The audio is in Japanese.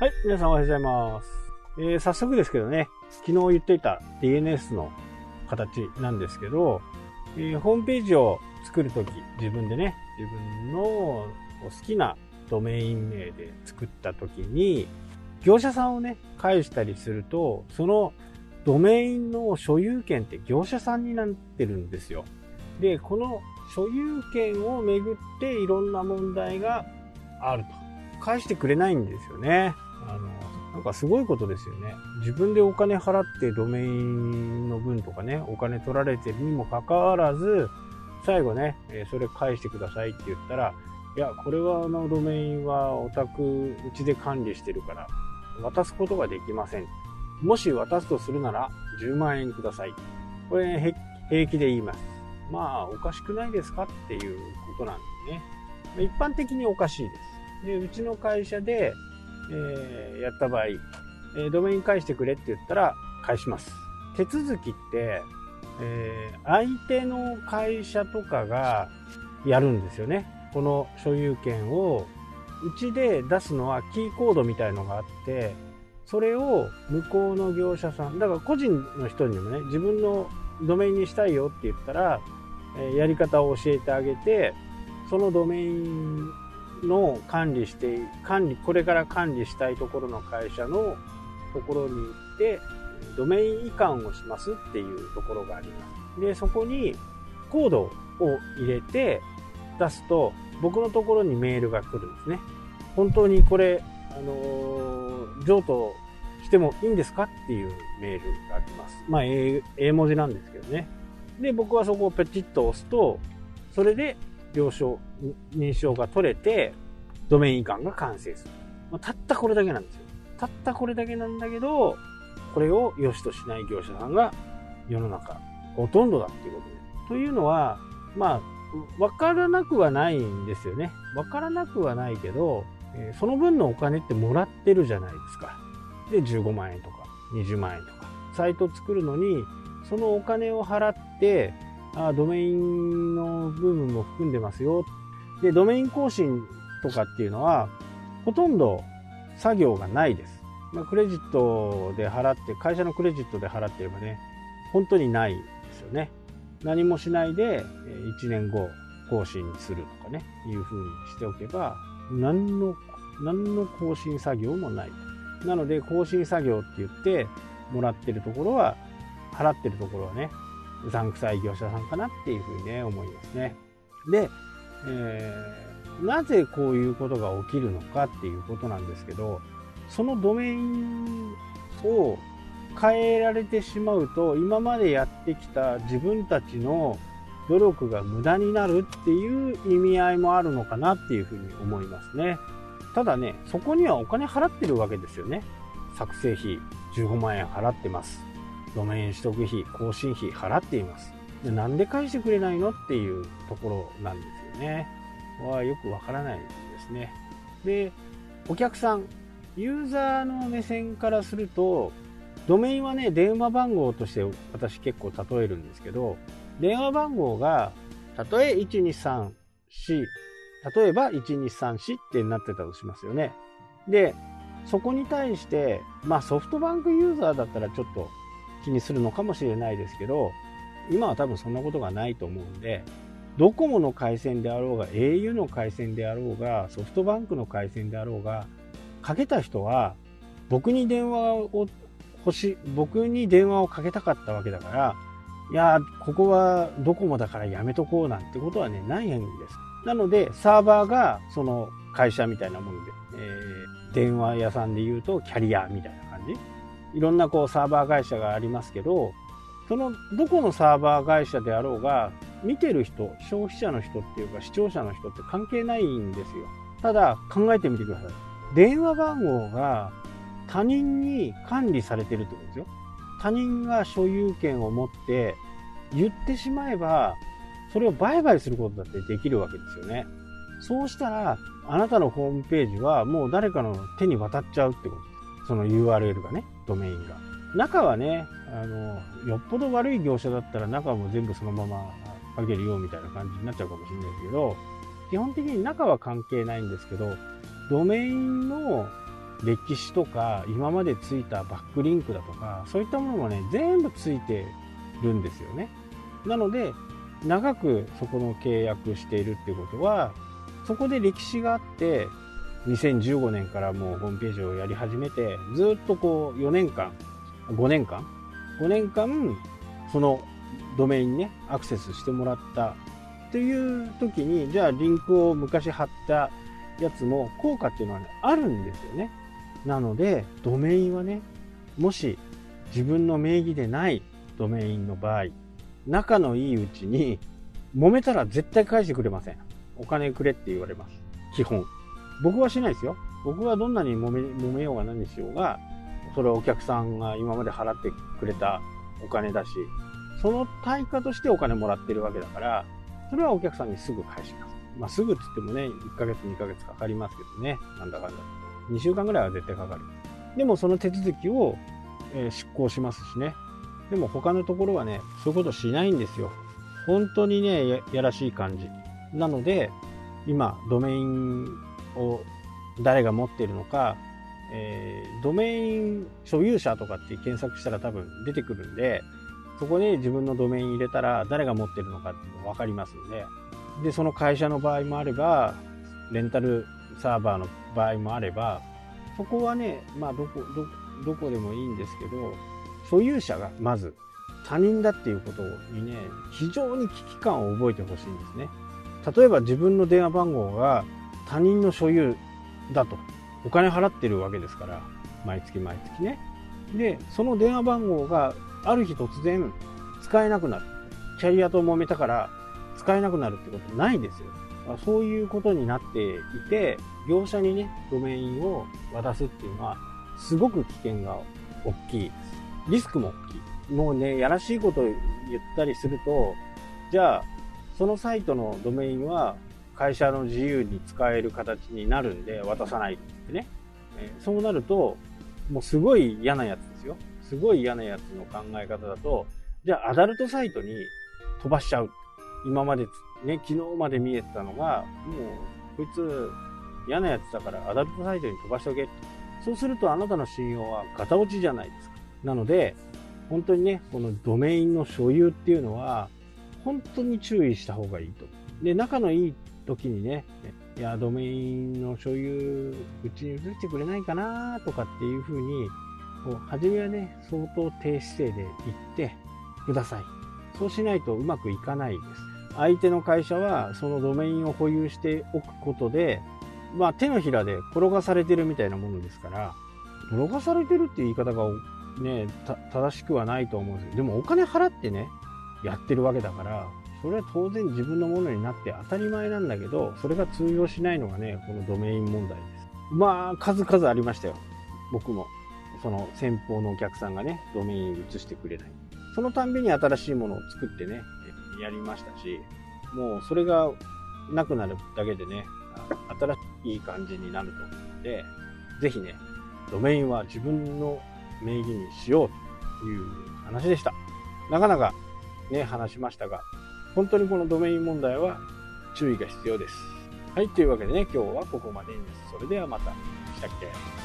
はい、皆さんおはようございます。えー早速ですけどね、昨日言っていた DNS の形なんですけど、えーホームページを作るとき、自分でね、自分の好きなドメイン名で作ったときに、業者さんをね、返したりすると、そのドメインの所有権って業者さんになってるんですよ。で、この所有権をめぐっていろんな問題があると。返してくれないんですよね。あの、なんかすごいことですよね。自分でお金払ってドメインの分とかね、お金取られてるにもかかわらず、最後ね、えそれ返してくださいって言ったら、いや、これはあのドメインはお宅うちで管理してるから、渡すことができません。もし渡すとするなら10万円ください。これ、平気で言います。まあ、おかしくないですかっていうことなんでね。一般的におかしいです。で、うちの会社で、えーやった場合、えードメイン返してくれって言ったら返します。手続きって、えー相手の会社とかがやるんですよね。この所有権をうちで出すのはキーコードみたいのがあって、それを向こうの業者さん、だから個人の人にもね、自分のドメインにしたいよって言ったら、えやり方を教えてあげて、そのドメインの管理して、管理、これから管理したいところの会社のところに行って、ドメイン移管をしますっていうところがあります。で、そこにコードを入れて出すと、僕のところにメールが来るんですね。本当にこれ、あのー譲渡してもいいんですかっていうメールが来ます。まあ、英英文字なんですけどね。で、僕はそこをペチッと押すと、それで了承、認証が取れて、ドメイン移管が完成する。またったこれだけなんですよ。たったこれだけなんだけど、これを良しとしない業者さんが世の中、ほとんどだっていうことで。というのは、まあ、わからなくはないんですよね。わからなくはないけど、えその分のお金ってもらってるじゃないですか。で、15万円とか、20万円とか。サイト作るのに、そのお金を払って、あドメインの部分も含んでますよ。で、ドメイン更新とかっていうのは、ほとんど作業がないです。まあ、クレジットで払って、会社のクレジットで払ってればね、本当にないですよね。何もしないで、1年後更新するとかね、いう風にしておけば、何の、何の更新作業もない。なので、更新作業って言って、もらってるところは、払ってるところはね、うさんくさい業者さんかなっていうふうにね、思いますね。で、えーなぜこういうことが起きるのかっていうことなんですけど、そのドメインを変えられてしまうと、今までやってきた自分たちの努力が無駄になるっていう意味合いもあるのかなっていうふうに思いますね。ただね、そこにはお金払ってるわけですよね。作成費15万円払ってます。ドメイン取得費、更新費払っています。でなんで返してくれないのっていうところなんですよね。はよくわからないですね。で、お客さん、ユーザーの目線からすると、ドメインはね、電話番号として私結構例えるんですけど、電話番号が、たとえ1234、例えば1234ってなってたとしますよね。で、そこに対して、まあソフトバンクユーザーだったらちょっと気にするのかもしれないですけど、今は多分そんなことがないと思うんで、ドコモの回線であろうが、au の回線であろうが、ソフトバンクの回線であろうが、かけた人は、僕に電話を欲し、僕に電話をかけたかったわけだから、いや、ここはドコモだからやめとこうなんてことはね、ないんです。なので、サーバーがその会社みたいなもので、えー電話屋さんで言うとキャリアみたいな感じ。いろんなこうサーバー会社がありますけど、そのどこのサーバー会社であろうが、見てる人、消費者の人っていうか視聴者の人って関係ないんですよ。ただ考えてみてください。電話番号が他人に管理されてるってことですよ。他人が所有権を持って言ってしまえば、それを売買することだってできるわけですよね。そうしたら、あなたのホームページはもう誰かの手に渡っちゃうってことです。その URL がね、ドメインが。中はね、あの、よっぽど悪い業者だったら中も全部そのままかけるよみたいな感じになっちゃうかもしれないですけど、基本的に中は関係ないんですけど、ドメインの歴史とか今までついたバックリンクだとかそういったものもね全部ついてるんですよねなので長くそこの契約しているってことはそこで歴史があって2015年からもうホームページをやり始めてずっとこう4年間5年間5年間そのドメインにねアクセスしてもらったっていう時にじゃあリンクを昔貼ったやつも効果っていうのは、ね、あるんですよね。なのでドメインはねもし自分の名義でないドメインの場合仲のいいうちに揉めたら絶対返してくれません。お金くれって言われます。基本。僕はしないですよ僕はどんなに揉め揉めようが何しようがそれはお客さんが今まで払ってくれたお金だしその対価としてお金もらってるわけだからそれはお客さんにすぐ返しますまあ、すぐっつってもね、1ヶ月、2ヶ月かかりますけどね。なんだかんだ。2週間ぐらいは絶対かかる。でもその手続きを、え、執行しますしね。でも他のところはね、そういうことしないんですよ。本当にね、やらしい感じ。なので、今、ドメインを誰が持っているのか、えー、ドメイン所有者とかって検索したら多分出てくるんで、そこで自分のドメイン入れたら誰が持ってるのかっていうの分かりますんで、で、その会社の場合もあれば、レンタルサーバーの場合もあれば、そこはね、まあ、どこ、ど、どこでもいいんですけど、所有者がまず他人だっていうことにね、非常に危機感を覚えてほしいんですね。例えば自分の電話番号が他人の所有だと。お金払ってるわけですから、毎月毎月ね。で、その電話番号がある日突然使えなくなる。キャリアと揉めたから使えなくなるってことないですよ。そういうことになっていて、業者にね、ドメインを渡すっていうのは、すごく危険が大きいです。リスクも大きい。もうね、やらしいこと言ったりすると、じゃあ、そのサイトのドメインは会社の自由に使える形になるんで渡さないってね。えそうなると、もうすごい嫌なやつですよ。すごい嫌なやつの考え方だと、じゃあアダルトサイトに飛ばしちゃう。今までね、昨日まで見えてたのが、もう、こいつ嫌なやつだからアダルトサイトに飛ばしておけ。そうするとあなたの信用はガタ落ちじゃないですか。なので、本当にね、このドメインの所有っていうのは、本当に注意した方がいいと。で、仲のいい時にね、いや、ドメインの所有、うちに移してくれないかなとかっていうふうに、こう、初めはね、相当低姿勢で言ってください。そうしないとうまくいかないです。相手の会社はそのドメインを保有しておくことで、まあ手のひらで転がされてるみたいなものですから、転がされてるっていう言い方がね、正しくはないと思うんですけど、でもお金払ってね、やってるわけだから、それは当然自分のものになって当たり前なんだけど、それが通用しないのがね、このドメイン問題です。まあ、数々ありましたよ。僕も。その先方のお客さんがね、ドメイン移してくれない。そのたんびに新しいものを作ってね、やりましたし、もうそれがなくなるだけでね、新しい感じになると思うので、ぜひね、ドメインは自分の名義にしようという話でした。なかなかね、話しましたが、本当にこのドメイン問題は注意が必要です。はい、というわけでね、今日はここまでです。それではまた。したっけ？